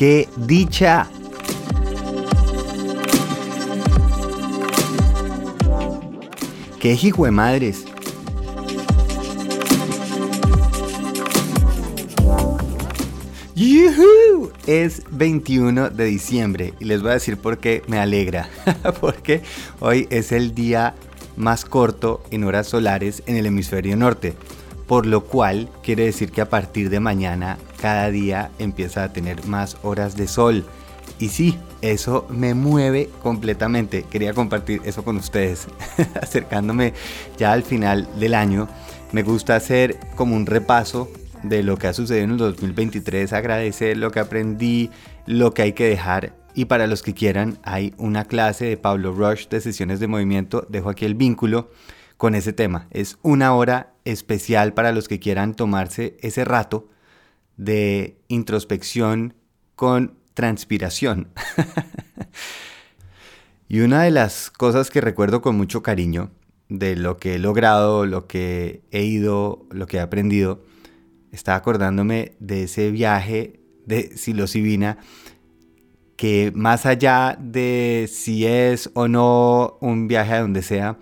¡Qué dicha! ¡Qué hijo de madres! ¡Yuhu! Es 21 de diciembre y les voy a decir por qué me alegra. Porque hoy es el día más corto en horas solares en el hemisferio norte. Por lo cual quiere decir que a partir de mañana cada día empieza a tener más horas de sol. Y sí, eso me mueve completamente. Quería compartir eso con ustedes. Acercándome ya al final del año, me gusta hacer como un repaso de lo que ha sucedido en el 2023, agradecer lo que aprendí, lo que hay que dejar. Y para los que quieran, hay una clase de Pablo Rush de sesiones de movimiento. Dejo aquí el vínculo con ese tema. Es una hora especial para los que quieran tomarse ese rato de introspección con transpiración. y una de las cosas que recuerdo con mucho cariño de lo que he logrado, lo que he ido, lo que he aprendido, estaba acordándome de ese viaje de psilocibina que más allá de si es o no un viaje a donde sea,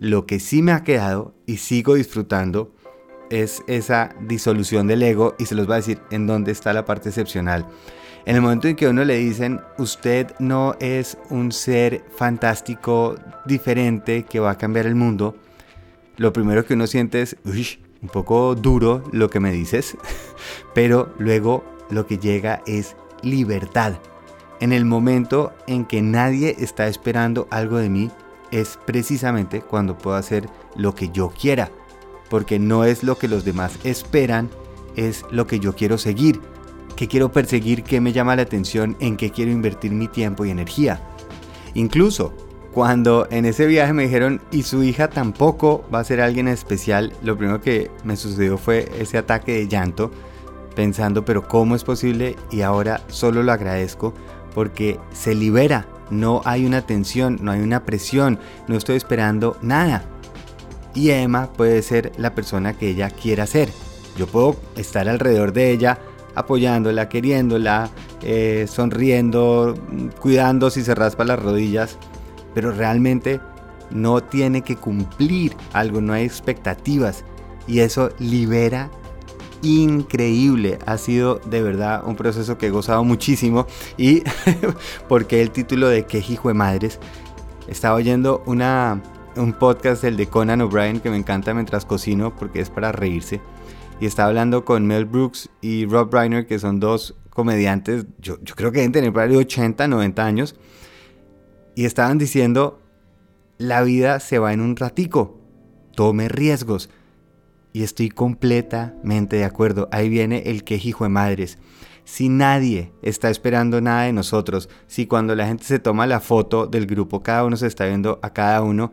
lo que sí me ha quedado y sigo disfrutando es esa disolución del ego y se los va a decir en dónde está la parte excepcional. En el momento en que a uno le dicen, usted no es un ser fantástico, diferente, que va a cambiar el mundo, lo primero que uno siente es, un poco duro lo que me dices, pero luego lo que llega es libertad. En el momento en que nadie está esperando algo de mí, es precisamente cuando puedo hacer lo que yo quiera, porque no es lo que los demás esperan, es lo que yo quiero seguir, que quiero perseguir, que me llama la atención, en qué quiero invertir mi tiempo y energía. Incluso cuando en ese viaje me dijeron, y su hija tampoco va a ser alguien especial, lo primero que me sucedió fue ese ataque de llanto, pensando, pero ¿cómo es posible? Y ahora solo lo agradezco porque se libera, no hay una tensión, no hay una presión, no estoy esperando nada. Y Emma puede ser la persona que ella quiera ser. Yo puedo estar alrededor de ella, apoyándola, queriéndola, eh, sonriendo, cuidando si se raspa las rodillas, pero realmente no tiene que cumplir algo, no hay expectativas y eso libera increíble. Ha sido de verdad un proceso que he gozado muchísimo y porque el título de qué hijo de madres. Estaba oyendo una, un podcast del de Conan O'Brien que me encanta mientras cocino porque es para reírse. Y estaba hablando con Mel Brooks y Rob Reiner, que son dos comediantes, yo, yo creo que deben tener por 80, 90 años y estaban diciendo, la vida se va en un ratico, tome riesgos. Y estoy completamente de acuerdo. Ahí viene el quejijo de madres. Si nadie está esperando nada de nosotros, si cuando la gente se toma la foto del grupo, cada uno se está viendo a cada uno,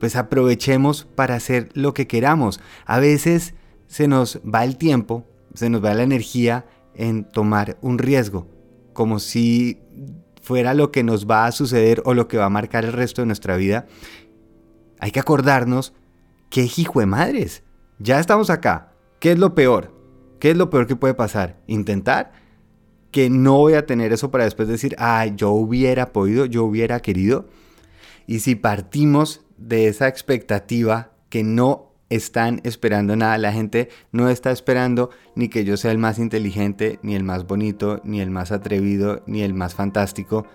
pues aprovechemos para hacer lo que queramos. A veces se nos va el tiempo, se nos va la energía en tomar un riesgo, como si fuera lo que nos va a suceder o lo que va a marcar el resto de nuestra vida, hay que acordarnos que hijo de madres. Ya estamos acá. ¿Qué es lo peor? ¿Qué es lo peor que puede pasar? Intentar que no voy a tener eso para después decir, ay, yo hubiera podido, yo hubiera querido. Y si partimos de esa expectativa que no están esperando nada. La gente no está esperando ni que yo sea el más inteligente, ni el más bonito, ni el más atrevido, ni el más fantástico.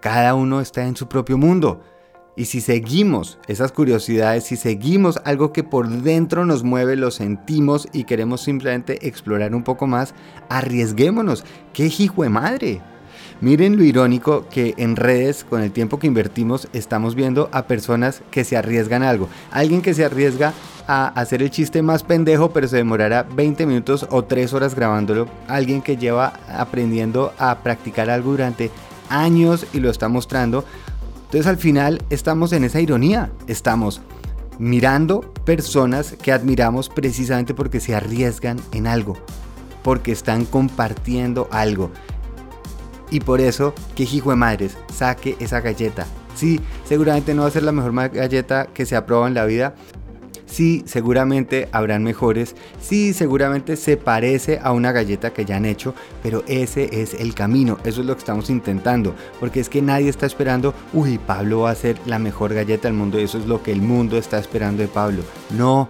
Cada uno está en su propio mundo. Y si seguimos esas curiosidades, si seguimos algo que por dentro nos mueve, lo sentimos y queremos simplemente explorar un poco más, arriesguémonos. ¡Qué hijo de madre! Miren lo irónico que en redes, con el tiempo que invertimos, estamos viendo a personas que se arriesgan algo. Alguien que se arriesga a hacer el chiste más pendejo, pero se demorará 20 minutos o 3 horas grabándolo. Alguien que lleva aprendiendo a practicar algo durante años y lo está mostrando. Entonces al final estamos en esa ironía. Estamos mirando personas que admiramos precisamente porque se arriesgan en algo, porque están compartiendo algo. Y por eso, que hijo de madres, saque esa galleta. Sí, seguramente no va a ser la mejor galleta que se ha probado en la vida. Sí, seguramente habrán mejores. Sí, seguramente se parece a una galleta que ya han hecho, pero ese es el camino. Eso es lo que estamos intentando. Porque es que nadie está esperando, uy, Pablo va a ser la mejor galleta del mundo. Y eso es lo que el mundo está esperando de Pablo. No.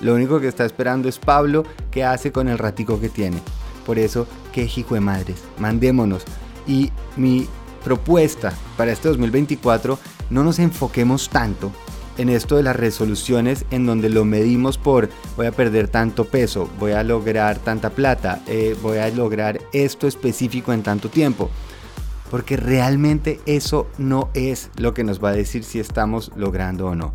Lo único que está esperando es Pablo qué hace con el ratico que tiene. Por eso, qué hijo de madres. Mandémonos. Y mi propuesta para este 2024, no nos enfoquemos tanto en esto de las resoluciones en donde lo medimos por voy a perder tanto peso, voy a lograr tanta plata, eh, voy a lograr esto específico en tanto tiempo. Porque realmente eso no es lo que nos va a decir si estamos logrando o no.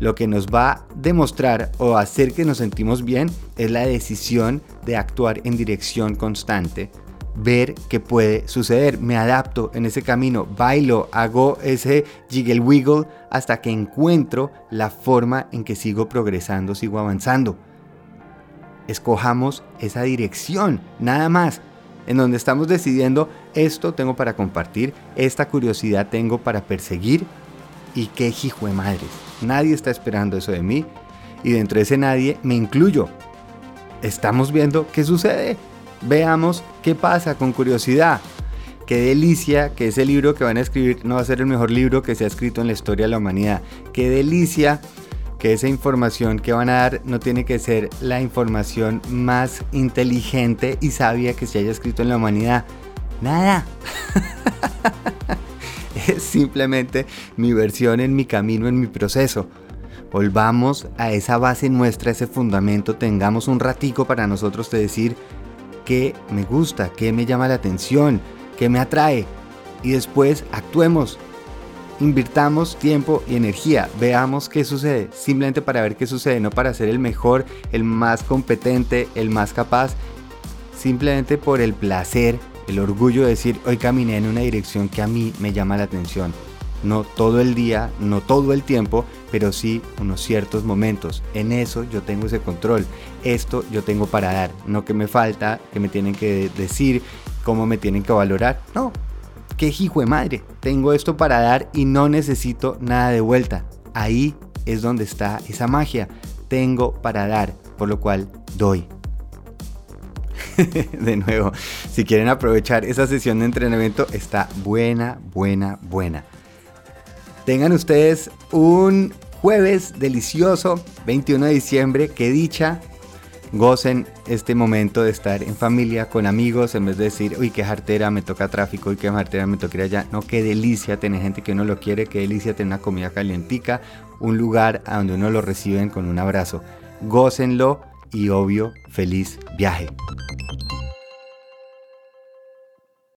Lo que nos va a demostrar o hacer que nos sentimos bien es la decisión de actuar en dirección constante ver qué puede suceder. Me adapto en ese camino, bailo, hago ese jiggle wiggle hasta que encuentro la forma en que sigo progresando, sigo avanzando. Escojamos esa dirección, nada más, en donde estamos decidiendo esto tengo para compartir, esta curiosidad tengo para perseguir y qué hijo de madres. Nadie está esperando eso de mí y dentro de ese nadie me incluyo. Estamos viendo qué sucede. Veamos qué pasa con curiosidad. Qué delicia que ese libro que van a escribir no va a ser el mejor libro que se ha escrito en la historia de la humanidad. Qué delicia que esa información que van a dar no tiene que ser la información más inteligente y sabia que se haya escrito en la humanidad. Nada. es simplemente mi versión en mi camino, en mi proceso. Volvamos a esa base nuestra, ese fundamento, tengamos un ratico para nosotros de decir, qué me gusta, qué me llama la atención, qué me atrae. Y después actuemos, invirtamos tiempo y energía, veamos qué sucede, simplemente para ver qué sucede, no para ser el mejor, el más competente, el más capaz, simplemente por el placer, el orgullo de decir, hoy caminé en una dirección que a mí me llama la atención no todo el día, no todo el tiempo, pero sí unos ciertos momentos. En eso yo tengo ese control. Esto yo tengo para dar, no que me falta, que me tienen que decir, cómo me tienen que valorar. No, qué hijo de madre. Tengo esto para dar y no necesito nada de vuelta. Ahí es donde está esa magia. Tengo para dar, por lo cual doy. de nuevo, si quieren aprovechar esa sesión de entrenamiento, está buena, buena, buena. Tengan ustedes un jueves delicioso, 21 de diciembre, que dicha. Gocen este momento de estar en familia, con amigos, en vez de decir, uy, qué jartera, me toca tráfico, uy, qué jartera, me toca ir allá. No, qué delicia tener gente que uno lo quiere, qué delicia tener una comida calientica, un lugar a donde uno lo reciben con un abrazo. Gócenlo y obvio, feliz viaje.